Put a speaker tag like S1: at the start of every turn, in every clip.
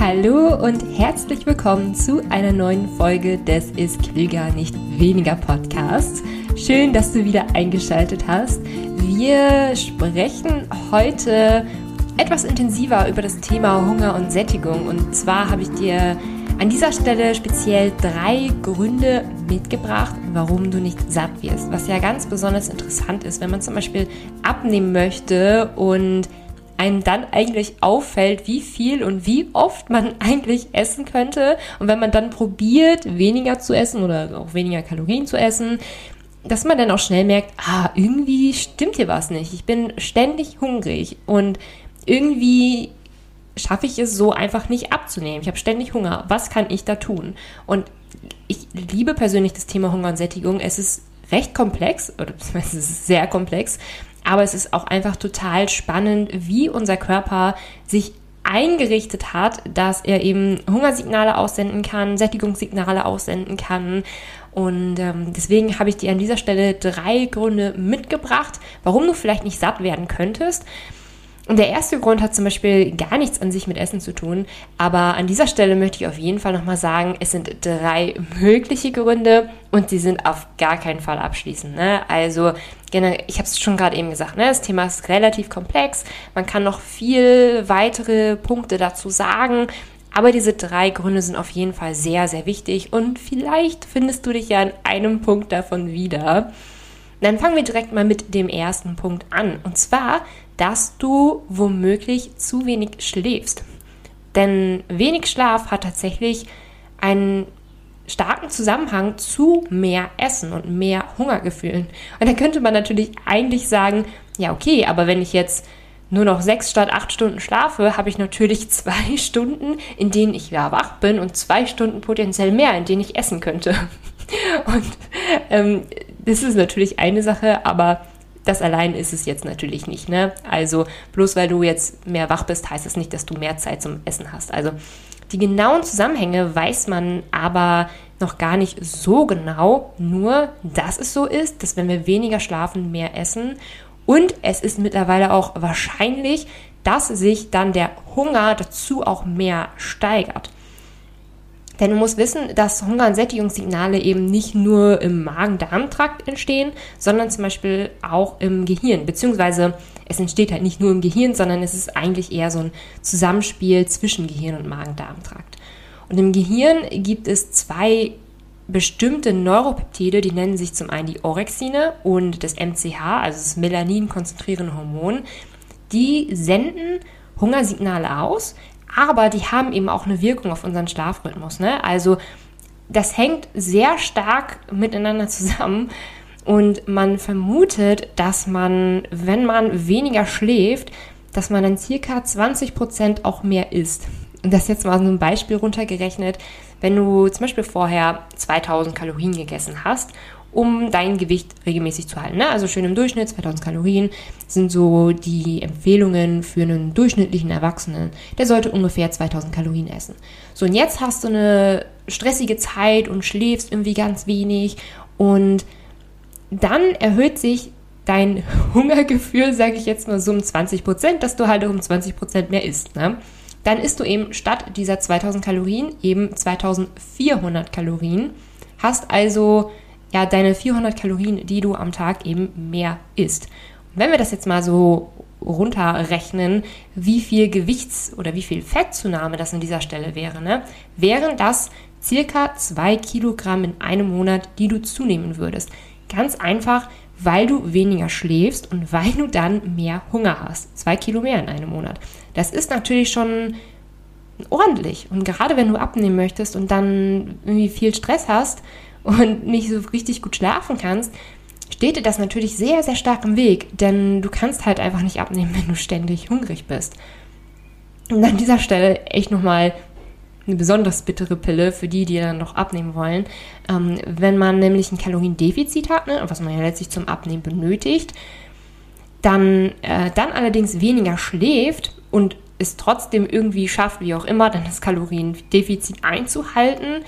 S1: Hallo und herzlich willkommen zu einer neuen Folge des Ist Klüger nicht weniger Podcasts. Schön, dass du wieder eingeschaltet hast. Wir sprechen heute etwas intensiver über das Thema Hunger und Sättigung. Und zwar habe ich dir an dieser Stelle speziell drei Gründe mitgebracht, warum du nicht satt wirst. Was ja ganz besonders interessant ist, wenn man zum Beispiel abnehmen möchte und einem dann eigentlich auffällt, wie viel und wie oft man eigentlich essen könnte. Und wenn man dann probiert, weniger zu essen oder auch weniger Kalorien zu essen, dass man dann auch schnell merkt, ah, irgendwie stimmt hier was nicht. Ich bin ständig hungrig und irgendwie schaffe ich es so einfach nicht abzunehmen. Ich habe ständig Hunger. Was kann ich da tun? Und ich liebe persönlich das Thema Hunger und Sättigung. Es ist recht komplex, oder es ist sehr komplex, aber es ist auch einfach total spannend, wie unser Körper sich eingerichtet hat, dass er eben Hungersignale aussenden kann, Sättigungssignale aussenden kann. Und ähm, deswegen habe ich dir an dieser Stelle drei Gründe mitgebracht, warum du vielleicht nicht satt werden könntest. Und der erste Grund hat zum Beispiel gar nichts an sich mit Essen zu tun. Aber an dieser Stelle möchte ich auf jeden Fall nochmal sagen, es sind drei mögliche Gründe und sie sind auf gar keinen Fall abschließend. Ne? Also, ich habe es schon gerade eben gesagt, ne? das Thema ist relativ komplex. Man kann noch viel weitere Punkte dazu sagen. Aber diese drei Gründe sind auf jeden Fall sehr, sehr wichtig und vielleicht findest du dich ja in einem Punkt davon wieder. Dann fangen wir direkt mal mit dem ersten Punkt an. Und zwar dass du womöglich zu wenig schläfst. Denn wenig Schlaf hat tatsächlich einen starken Zusammenhang zu mehr Essen und mehr Hungergefühlen. Und da könnte man natürlich eigentlich sagen, ja okay, aber wenn ich jetzt nur noch sechs statt acht Stunden schlafe, habe ich natürlich zwei Stunden, in denen ich ja wach bin und zwei Stunden potenziell mehr, in denen ich essen könnte. Und ähm, das ist natürlich eine Sache, aber das allein ist es jetzt natürlich nicht. Ne? Also bloß weil du jetzt mehr wach bist, heißt es das nicht, dass du mehr Zeit zum Essen hast. Also die genauen Zusammenhänge weiß man aber noch gar nicht so genau, nur dass es so ist, dass wenn wir weniger schlafen, mehr essen. Und es ist mittlerweile auch wahrscheinlich, dass sich dann der Hunger dazu auch mehr steigert. Denn du musst wissen, dass Hunger- und Sättigungssignale eben nicht nur im Magen-Darm-Trakt entstehen, sondern zum Beispiel auch im Gehirn. Beziehungsweise es entsteht halt nicht nur im Gehirn, sondern es ist eigentlich eher so ein Zusammenspiel zwischen Gehirn und Magen-Darm-Trakt. Und im Gehirn gibt es zwei bestimmte Neuropeptide, die nennen sich zum einen die Orexine und das MCH, also das Melanin-konzentrierende Hormon. Die senden Hungersignale aus, aber die haben eben auch eine Wirkung auf unseren Schlafrhythmus. Ne? Also das hängt sehr stark miteinander zusammen und man vermutet, dass man, wenn man weniger schläft, dass man dann circa 20 Prozent auch mehr isst. Und das jetzt mal so ein Beispiel runtergerechnet. Wenn du zum Beispiel vorher 2000 Kalorien gegessen hast um dein Gewicht regelmäßig zu halten. Ne? Also schön im Durchschnitt, 2000 Kalorien sind so die Empfehlungen für einen durchschnittlichen Erwachsenen. Der sollte ungefähr 2000 Kalorien essen. So, und jetzt hast du eine stressige Zeit und schläfst irgendwie ganz wenig und dann erhöht sich dein Hungergefühl, sage ich jetzt mal so um 20 Prozent, dass du halt um 20 Prozent mehr isst. Ne? Dann isst du eben statt dieser 2000 Kalorien eben 2400 Kalorien, hast also ja deine 400 Kalorien, die du am Tag eben mehr isst. Und wenn wir das jetzt mal so runterrechnen, wie viel Gewichts- oder wie viel Fettzunahme das an dieser Stelle wäre, ne? wären das circa zwei Kilogramm in einem Monat, die du zunehmen würdest. Ganz einfach, weil du weniger schläfst und weil du dann mehr Hunger hast. Zwei Kilo mehr in einem Monat. Das ist natürlich schon ordentlich. Und gerade wenn du abnehmen möchtest und dann irgendwie viel Stress hast, und nicht so richtig gut schlafen kannst, steht dir das natürlich sehr, sehr stark im Weg, denn du kannst halt einfach nicht abnehmen, wenn du ständig hungrig bist. Und an dieser Stelle echt nochmal eine besonders bittere Pille für die, die dann noch abnehmen wollen. Ähm, wenn man nämlich ein Kaloriendefizit hat, ne, was man ja letztlich zum Abnehmen benötigt, dann, äh, dann allerdings weniger schläft und es trotzdem irgendwie schafft, wie auch immer, dann das Kaloriendefizit einzuhalten,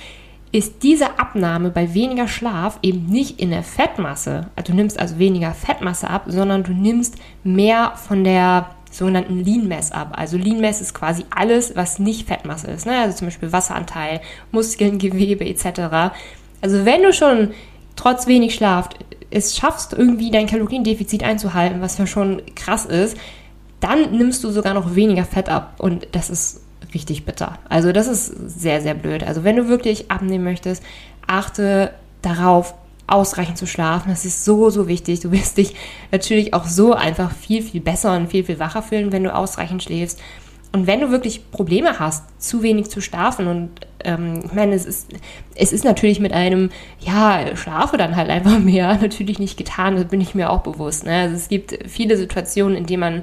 S1: ist diese Abnahme bei weniger Schlaf eben nicht in der Fettmasse, also du nimmst also weniger Fettmasse ab, sondern du nimmst mehr von der sogenannten Lean Mass ab. Also Lean Mass ist quasi alles, was nicht Fettmasse ist. Ne? Also zum Beispiel Wasseranteil, Muskeln, Gewebe etc. Also wenn du schon trotz wenig Schlaf es schaffst, irgendwie dein Kaloriendefizit einzuhalten, was ja schon krass ist, dann nimmst du sogar noch weniger Fett ab. Und das ist richtig bitter. Also das ist sehr, sehr blöd. Also wenn du wirklich abnehmen möchtest, achte darauf, ausreichend zu schlafen. Das ist so, so wichtig. Du wirst dich natürlich auch so einfach viel, viel besser und viel, viel wacher fühlen, wenn du ausreichend schläfst. Und wenn du wirklich Probleme hast, zu wenig zu schlafen und ähm, ich meine, es ist, es ist natürlich mit einem, ja, schlafe dann halt einfach mehr, natürlich nicht getan, das bin ich mir auch bewusst. Ne? Also es gibt viele Situationen, in denen man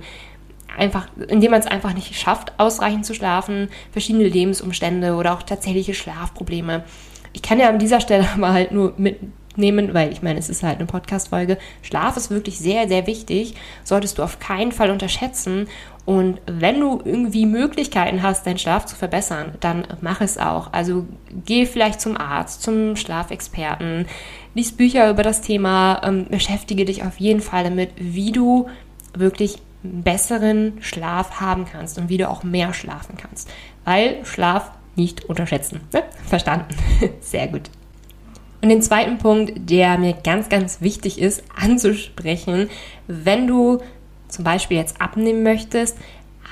S1: einfach, indem man es einfach nicht schafft, ausreichend zu schlafen, verschiedene Lebensumstände oder auch tatsächliche Schlafprobleme. Ich kann ja an dieser Stelle aber halt nur mitnehmen, weil ich meine, es ist halt eine Podcast-Folge. Schlaf ist wirklich sehr, sehr wichtig, solltest du auf keinen Fall unterschätzen. Und wenn du irgendwie Möglichkeiten hast, deinen Schlaf zu verbessern, dann mach es auch. Also geh vielleicht zum Arzt, zum Schlafexperten, lies Bücher über das Thema, ähm, beschäftige dich auf jeden Fall damit, wie du wirklich besseren Schlaf haben kannst und wie du auch mehr schlafen kannst. Weil Schlaf nicht unterschätzen. Ne? Verstanden. Sehr gut. Und den zweiten Punkt, der mir ganz, ganz wichtig ist anzusprechen, wenn du zum Beispiel jetzt abnehmen möchtest,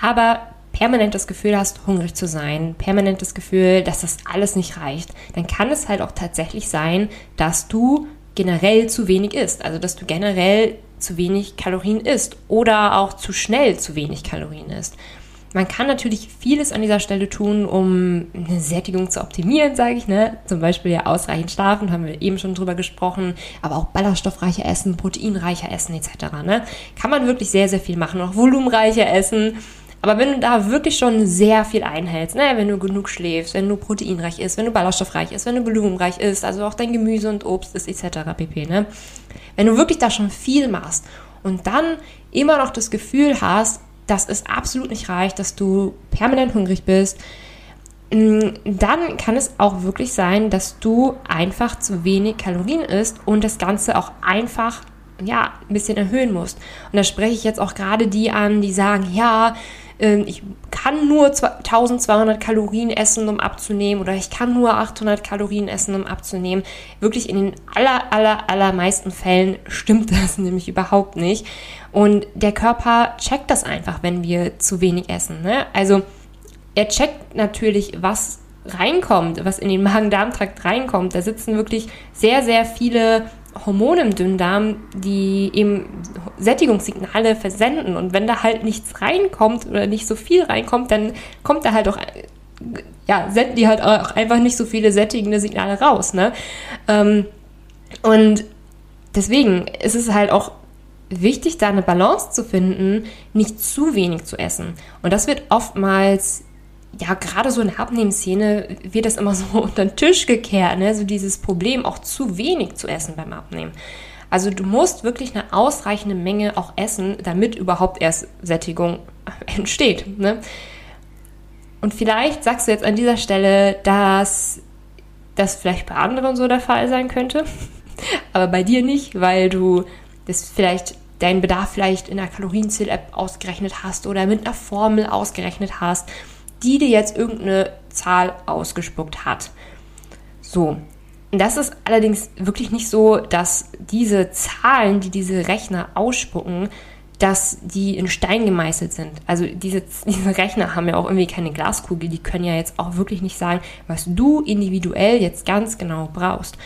S1: aber permanent das Gefühl hast, hungrig zu sein, permanent das Gefühl, dass das alles nicht reicht, dann kann es halt auch tatsächlich sein, dass du generell zu wenig isst. Also dass du generell zu wenig Kalorien isst oder auch zu schnell zu wenig Kalorien isst. Man kann natürlich vieles an dieser Stelle tun, um eine Sättigung zu optimieren, sage ich. Ne? Zum Beispiel ja ausreichend schlafen, haben wir eben schon drüber gesprochen, aber auch ballaststoffreicher essen, proteinreicher essen etc. Ne? Kann man wirklich sehr, sehr viel machen, auch volumenreicher essen. Aber wenn du da wirklich schon sehr viel einhältst, ne, wenn du genug schläfst, wenn du proteinreich isst, wenn du ballaststoffreich isst, wenn du volumenreich isst, also auch dein Gemüse und Obst ist etc. pp. Ne? Wenn du wirklich da schon viel machst und dann immer noch das Gefühl hast, dass es absolut nicht reicht, dass du permanent hungrig bist, mm, dann kann es auch wirklich sein, dass du einfach zu wenig Kalorien isst und das Ganze auch einfach ja, ein bisschen erhöhen musst. Und da spreche ich jetzt auch gerade die an, die sagen, ja, ähm, ich kann nur 1200 Kalorien essen, um abzunehmen oder ich kann nur 800 Kalorien essen, um abzunehmen. Wirklich in den aller, aller, allermeisten Fällen stimmt das nämlich überhaupt nicht. Und der Körper checkt das einfach, wenn wir zu wenig essen. Ne? Also er checkt natürlich, was reinkommt, was in den Magen-Darm-Trakt reinkommt. Da sitzen wirklich sehr, sehr viele Hormone im Dünndarm, die eben Sättigungssignale versenden. Und wenn da halt nichts reinkommt oder nicht so viel reinkommt, dann kommt da halt auch, ja, senden die halt auch einfach nicht so viele sättigende Signale raus. Ne? Ähm, und deswegen ist es halt auch wichtig, da eine Balance zu finden, nicht zu wenig zu essen. Und das wird oftmals ja, gerade so in der Abnehmszene wird das immer so unter den Tisch gekehrt, ne? so dieses Problem, auch zu wenig zu essen beim Abnehmen. Also du musst wirklich eine ausreichende Menge auch essen, damit überhaupt erst Sättigung entsteht. Ne? Und vielleicht sagst du jetzt an dieser Stelle, dass das vielleicht bei anderen so der Fall sein könnte, aber bei dir nicht, weil du das vielleicht deinen Bedarf vielleicht in der Kalorienzähl-App ausgerechnet hast oder mit einer Formel ausgerechnet hast die dir jetzt irgendeine Zahl ausgespuckt hat. So. Das ist allerdings wirklich nicht so, dass diese Zahlen, die diese Rechner ausspucken, dass die in Stein gemeißelt sind. Also diese, diese Rechner haben ja auch irgendwie keine Glaskugel, die können ja jetzt auch wirklich nicht sagen, was du individuell jetzt ganz genau brauchst.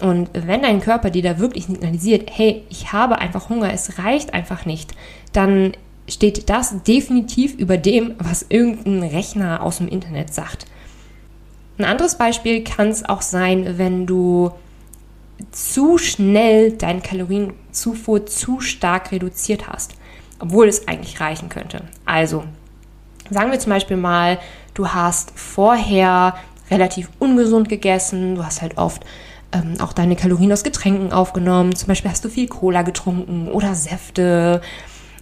S1: Und wenn dein Körper dir da wirklich signalisiert, hey, ich habe einfach Hunger, es reicht einfach nicht, dann steht das definitiv über dem, was irgendein Rechner aus dem Internet sagt. Ein anderes Beispiel kann es auch sein, wenn du zu schnell deine Kalorienzufuhr zu stark reduziert hast, obwohl es eigentlich reichen könnte. Also, sagen wir zum Beispiel mal, du hast vorher relativ ungesund gegessen, du hast halt oft ähm, auch deine Kalorien aus Getränken aufgenommen, zum Beispiel hast du viel Cola getrunken oder Säfte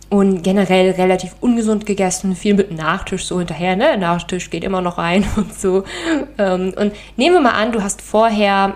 S1: und generell relativ ungesund gegessen, viel mit Nachtisch so hinterher, ne? Nachtisch geht immer noch rein und so. Ähm, und nehmen wir mal an, du hast vorher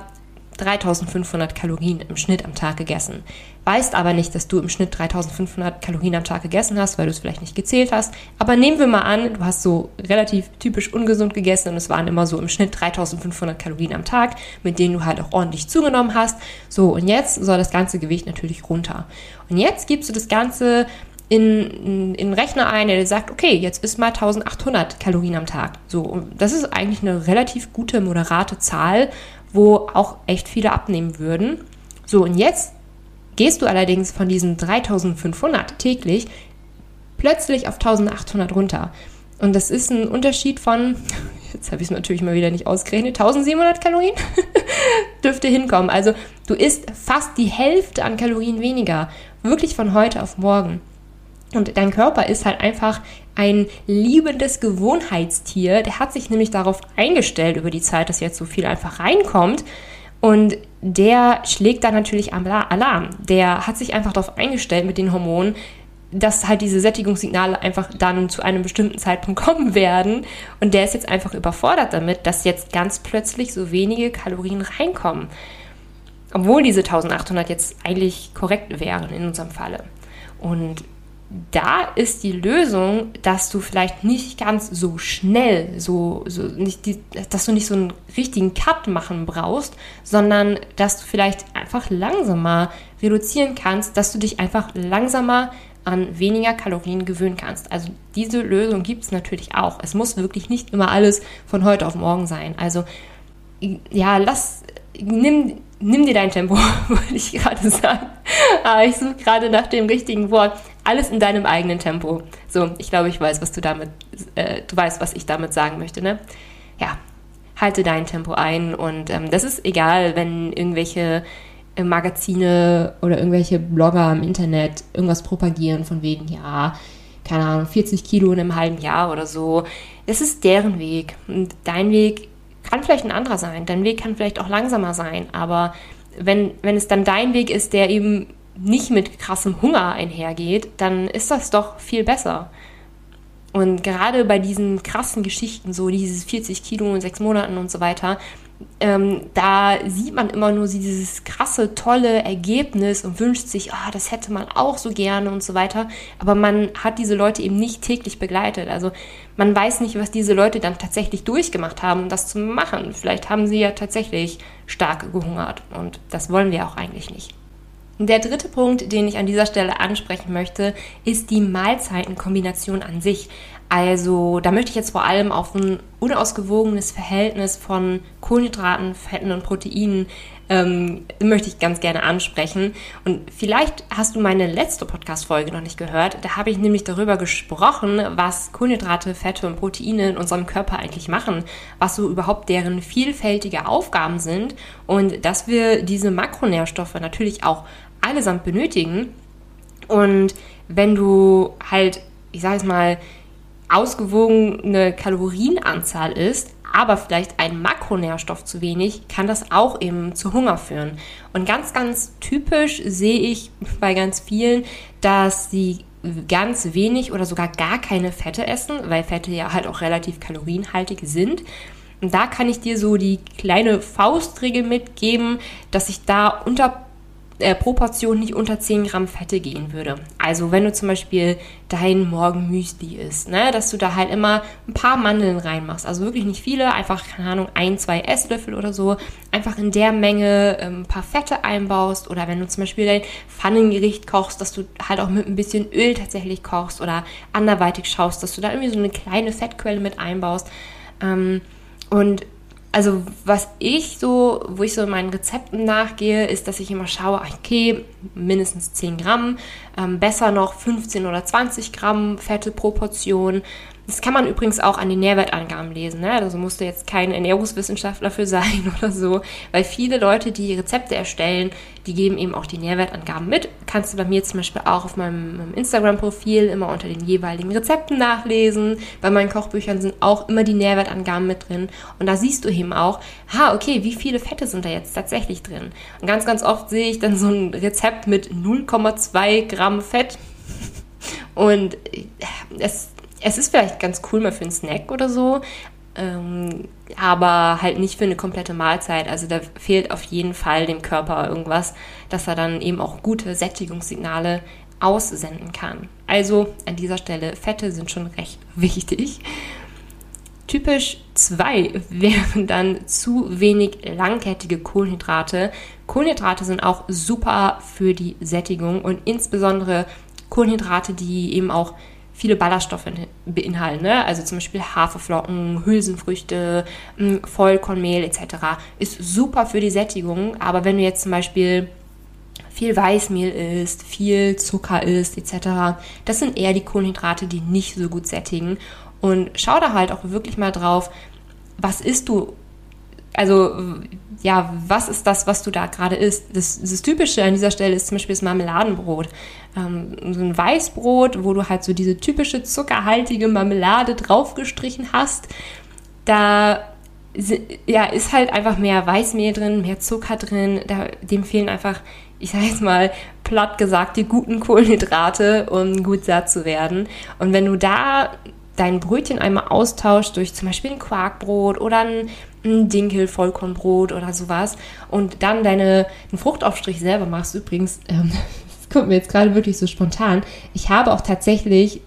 S1: 3500 Kalorien im Schnitt am Tag gegessen. Weißt aber nicht, dass du im Schnitt 3500 Kalorien am Tag gegessen hast, weil du es vielleicht nicht gezählt hast. Aber nehmen wir mal an, du hast so relativ typisch ungesund gegessen und es waren immer so im Schnitt 3500 Kalorien am Tag, mit denen du halt auch ordentlich zugenommen hast. So, und jetzt soll das ganze Gewicht natürlich runter. Und jetzt gibst du das Ganze in, in, in Rechner ein, der sagt, okay, jetzt ist mal 1800 Kalorien am Tag. So, und das ist eigentlich eine relativ gute, moderate Zahl, wo auch echt viele abnehmen würden. So, und jetzt gehst du allerdings von diesen 3500 täglich plötzlich auf 1800 runter. Und das ist ein Unterschied von, jetzt habe ich es natürlich mal wieder nicht ausgerechnet, 1700 Kalorien dürfte hinkommen. Also du isst fast die Hälfte an Kalorien weniger, wirklich von heute auf morgen. Und dein Körper ist halt einfach ein liebendes Gewohnheitstier. Der hat sich nämlich darauf eingestellt über die Zeit, dass jetzt so viel einfach reinkommt. Und der schlägt dann natürlich Alarm. Der hat sich einfach darauf eingestellt mit den Hormonen, dass halt diese Sättigungssignale einfach dann zu einem bestimmten Zeitpunkt kommen werden. Und der ist jetzt einfach überfordert damit, dass jetzt ganz plötzlich so wenige Kalorien reinkommen. Obwohl diese 1800 jetzt eigentlich korrekt wären in unserem Falle. Und da ist die Lösung, dass du vielleicht nicht ganz so schnell, so, so nicht die, dass du nicht so einen richtigen Cut machen brauchst, sondern dass du vielleicht einfach langsamer reduzieren kannst, dass du dich einfach langsamer an weniger Kalorien gewöhnen kannst. Also diese Lösung gibt es natürlich auch. Es muss wirklich nicht immer alles von heute auf morgen sein. Also ja, lass, nimm, nimm dir dein Tempo, wollte ich gerade sagen. Aber ich suche gerade nach dem richtigen Wort. Alles in deinem eigenen Tempo. So, ich glaube, ich weiß, was du damit, äh, du weißt, was ich damit sagen möchte, ne? Ja, halte dein Tempo ein und ähm, das ist egal, wenn irgendwelche äh, Magazine oder irgendwelche Blogger im Internet irgendwas propagieren von wegen, ja, keine Ahnung, 40 Kilo in einem halben Jahr oder so. Das ist deren Weg. Und dein Weg kann vielleicht ein anderer sein. Dein Weg kann vielleicht auch langsamer sein. Aber wenn, wenn es dann dein Weg ist, der eben nicht mit krassem Hunger einhergeht, dann ist das doch viel besser. Und gerade bei diesen krassen Geschichten, so dieses 40 Kilo in sechs Monaten und so weiter, ähm, da sieht man immer nur dieses krasse, tolle Ergebnis und wünscht sich, ah, das hätte man auch so gerne und so weiter. Aber man hat diese Leute eben nicht täglich begleitet. Also man weiß nicht, was diese Leute dann tatsächlich durchgemacht haben, um das zu machen. Vielleicht haben sie ja tatsächlich stark gehungert und das wollen wir auch eigentlich nicht. Der dritte Punkt, den ich an dieser Stelle ansprechen möchte, ist die Mahlzeitenkombination an sich. Also da möchte ich jetzt vor allem auf ein unausgewogenes Verhältnis von Kohlenhydraten, Fetten und Proteinen ähm, möchte ich ganz gerne ansprechen. Und vielleicht hast du meine letzte Podcast-Folge noch nicht gehört. Da habe ich nämlich darüber gesprochen, was Kohlenhydrate, Fette und Proteine in unserem Körper eigentlich machen, was so überhaupt deren vielfältige Aufgaben sind und dass wir diese Makronährstoffe natürlich auch allesamt benötigen. Und wenn du halt, ich sage es mal, ausgewogene Kalorienanzahl isst, aber vielleicht ein Makronährstoff zu wenig, kann das auch eben zu Hunger führen. Und ganz, ganz typisch sehe ich bei ganz vielen, dass sie ganz wenig oder sogar gar keine Fette essen, weil Fette ja halt auch relativ kalorienhaltig sind. Und da kann ich dir so die kleine Faustregel mitgeben, dass ich da unter äh, pro Portion nicht unter 10 Gramm Fette gehen würde. Also wenn du zum Beispiel dein Morgenmüsli isst, ne, dass du da halt immer ein paar Mandeln reinmachst. Also wirklich nicht viele, einfach, keine Ahnung, ein, zwei Esslöffel oder so. Einfach in der Menge ähm, ein paar Fette einbaust. Oder wenn du zum Beispiel dein Pfannengericht kochst, dass du halt auch mit ein bisschen Öl tatsächlich kochst oder anderweitig schaust, dass du da irgendwie so eine kleine Fettquelle mit einbaust. Ähm, und also was ich so, wo ich so in meinen Rezepten nachgehe, ist, dass ich immer schaue, okay, mindestens 10 Gramm, ähm, besser noch 15 oder 20 Gramm Fette pro Portion. Das kann man übrigens auch an den Nährwertangaben lesen. Ne? Also musst du jetzt kein Ernährungswissenschaftler für sein oder so, weil viele Leute, die Rezepte erstellen, die geben eben auch die Nährwertangaben mit. Kannst du bei mir zum Beispiel auch auf meinem, meinem Instagram-Profil immer unter den jeweiligen Rezepten nachlesen. Bei meinen Kochbüchern sind auch immer die Nährwertangaben mit drin. Und da siehst du eben auch, ha, okay, wie viele Fette sind da jetzt tatsächlich drin? Und ganz, ganz oft sehe ich dann so ein Rezept mit 0,2 Gramm Fett. Und äh, es es ist vielleicht ganz cool mal für einen Snack oder so, ähm, aber halt nicht für eine komplette Mahlzeit. Also da fehlt auf jeden Fall dem Körper irgendwas, dass er dann eben auch gute Sättigungssignale aussenden kann. Also an dieser Stelle, Fette sind schon recht wichtig. Typisch 2 wären dann zu wenig langkettige Kohlenhydrate. Kohlenhydrate sind auch super für die Sättigung und insbesondere Kohlenhydrate, die eben auch viele Ballaststoffe beinhalten. Ne? Also zum Beispiel Haferflocken, Hülsenfrüchte, Vollkornmehl etc. Ist super für die Sättigung. Aber wenn du jetzt zum Beispiel viel Weißmehl isst, viel Zucker isst etc., das sind eher die Kohlenhydrate, die nicht so gut sättigen. Und schau da halt auch wirklich mal drauf, was isst du also ja, was ist das, was du da gerade isst? Das, das, Typische an dieser Stelle ist zum Beispiel das Marmeladenbrot. Ähm, so ein Weißbrot, wo du halt so diese typische zuckerhaltige Marmelade draufgestrichen hast. Da ja, ist halt einfach mehr Weißmehl drin, mehr Zucker drin. Da, dem fehlen einfach, ich sag jetzt mal, platt gesagt, die guten Kohlenhydrate, um gut satt zu werden. Und wenn du da dein Brötchen einmal austauscht durch zum Beispiel ein Quarkbrot oder ein, ein Dinkel-Vollkornbrot oder sowas. Und dann deine, einen Fruchtaufstrich selber machst, übrigens, ähm, das kommt mir jetzt gerade wirklich so spontan, ich habe auch tatsächlich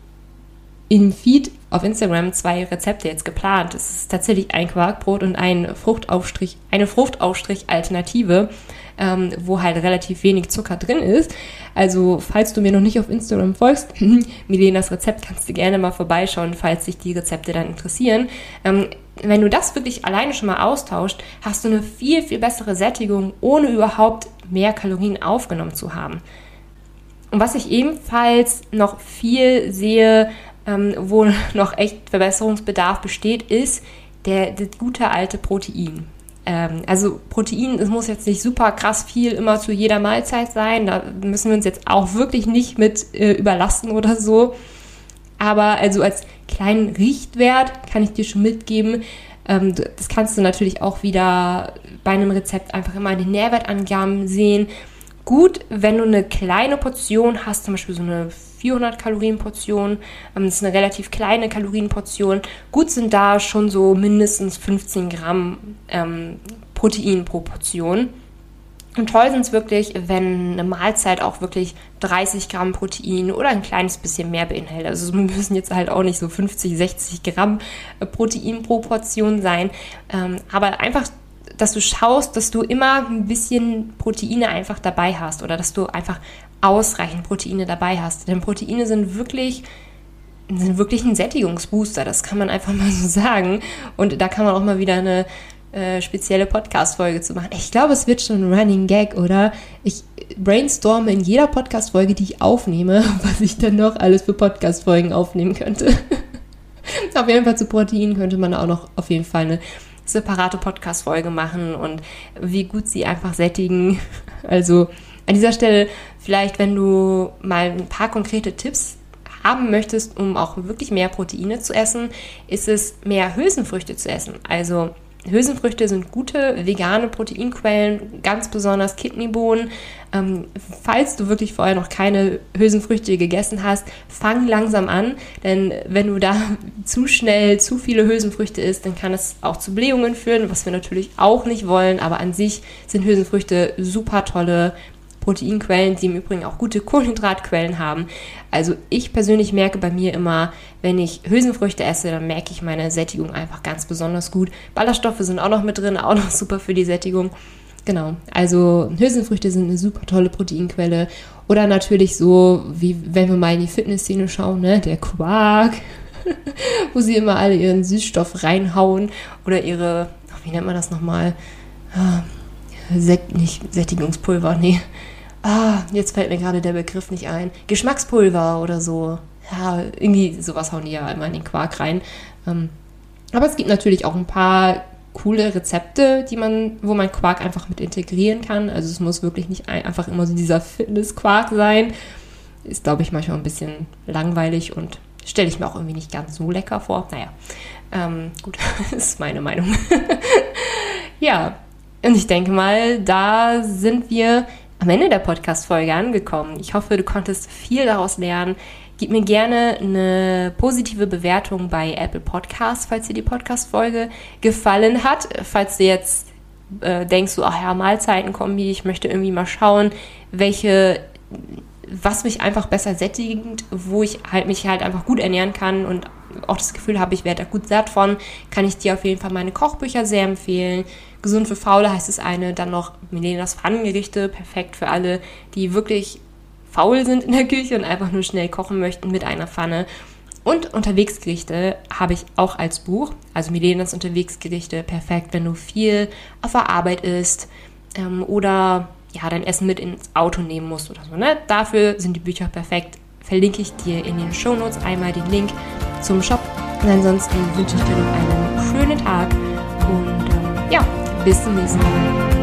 S1: im Feed auf Instagram zwei Rezepte jetzt geplant. Es ist tatsächlich ein Quarkbrot und ein Fruchtaufstrich, eine Fruchtaufstrich-Alternative, ähm, wo halt relativ wenig Zucker drin ist. Also, falls du mir noch nicht auf Instagram folgst, Milenas Rezept kannst du gerne mal vorbeischauen, falls dich die Rezepte dann interessieren. Ähm, wenn du das wirklich alleine schon mal austauscht, hast du eine viel, viel bessere Sättigung, ohne überhaupt mehr Kalorien aufgenommen zu haben. Und was ich ebenfalls noch viel sehe, ähm, wo noch echt Verbesserungsbedarf besteht, ist der, der gute alte Protein. Ähm, also Protein, es muss jetzt nicht super krass viel immer zu jeder Mahlzeit sein. Da müssen wir uns jetzt auch wirklich nicht mit äh, überlasten oder so. Aber also als kleinen Richtwert kann ich dir schon mitgeben, ähm, das kannst du natürlich auch wieder bei einem Rezept einfach immer den Nährwertangaben sehen. Gut, wenn du eine kleine Portion hast, zum Beispiel so eine 400 Kalorien Portion. Ähm, das ist eine relativ kleine Kalorienportion. Gut sind da schon so mindestens 15 Gramm ähm, Protein pro Portion. Und toll sind es wirklich, wenn eine Mahlzeit auch wirklich 30 Gramm Protein oder ein kleines bisschen mehr beinhaltet. Also es müssen jetzt halt auch nicht so 50, 60 Gramm äh, Protein pro Portion sein. Ähm, aber einfach dass du schaust, dass du immer ein bisschen Proteine einfach dabei hast oder dass du einfach ausreichend Proteine dabei hast. Denn Proteine sind wirklich sind wirklich ein Sättigungsbooster, das kann man einfach mal so sagen. Und da kann man auch mal wieder eine äh, spezielle Podcast-Folge zu machen. Ich glaube, es wird schon ein Running Gag, oder? Ich brainstorme in jeder Podcast-Folge, die ich aufnehme, was ich dann noch alles für Podcast-Folgen aufnehmen könnte. auf jeden Fall zu Proteinen könnte man auch noch auf jeden Fall eine separate Podcast-Folge machen und wie gut sie einfach sättigen. Also an dieser Stelle vielleicht, wenn du mal ein paar konkrete Tipps haben möchtest, um auch wirklich mehr Proteine zu essen, ist es mehr Hülsenfrüchte zu essen. Also Hülsenfrüchte sind gute vegane Proteinquellen, ganz besonders Kidneybohnen. Ähm, falls du wirklich vorher noch keine Hülsenfrüchte gegessen hast, fang langsam an, denn wenn du da zu schnell zu viele Hülsenfrüchte isst, dann kann es auch zu Blähungen führen, was wir natürlich auch nicht wollen. Aber an sich sind Hülsenfrüchte super tolle Proteinquellen, die im Übrigen auch gute Kohlenhydratquellen haben. Also ich persönlich merke bei mir immer, wenn ich Hülsenfrüchte esse, dann merke ich meine Sättigung einfach ganz besonders gut. Ballaststoffe sind auch noch mit drin, auch noch super für die Sättigung. Genau, also Hülsenfrüchte sind eine super tolle Proteinquelle. Oder natürlich so, wie wenn wir mal in die Fitnessszene schauen, ne, der Quark, wo sie immer alle ihren Süßstoff reinhauen oder ihre, wie nennt man das nochmal? Ah, Sätt, nicht Sättigungspulver, nee. Ah, jetzt fällt mir gerade der Begriff nicht ein. Geschmackspulver oder so. Ja, irgendwie sowas hauen die ja immer in den Quark rein. Ähm, aber es gibt natürlich auch ein paar coole Rezepte, die man, wo man Quark einfach mit integrieren kann. Also es muss wirklich nicht einfach immer so dieser Fitness-Quark sein. Ist, glaube ich, manchmal ein bisschen langweilig und stelle ich mir auch irgendwie nicht ganz so lecker vor. Naja, ähm, gut, ist meine Meinung. ja, und ich denke mal, da sind wir am Ende der Podcast-Folge angekommen. Ich hoffe, du konntest viel daraus lernen. Gib mir gerne eine positive Bewertung bei Apple Podcasts, falls dir die Podcast-Folge gefallen hat. Falls du jetzt äh, denkst, so, ach ja, Mahlzeitenkombi, ich möchte irgendwie mal schauen, welche was mich einfach besser sättigend, wo ich halt mich halt einfach gut ernähren kann und auch das Gefühl habe, ich werde da gut satt von, kann ich dir auf jeden Fall meine Kochbücher sehr empfehlen. Gesund für Faule heißt es eine, dann noch Milenas Pfannengerichte, perfekt für alle, die wirklich faul sind in der Küche und einfach nur schnell kochen möchten mit einer Pfanne. Und Unterwegsgerichte habe ich auch als Buch. Also Milenas Unterwegsgerichte, perfekt, wenn du viel auf der Arbeit isst ähm, oder ja, dein Essen mit ins Auto nehmen musst oder so. Ne? Dafür sind die Bücher perfekt. Verlinke ich dir in den Shownotes einmal den Link zum Shop. Und ansonsten wünsche ich dir noch einen schönen Tag und ähm, ja, bis zum nächsten Mal.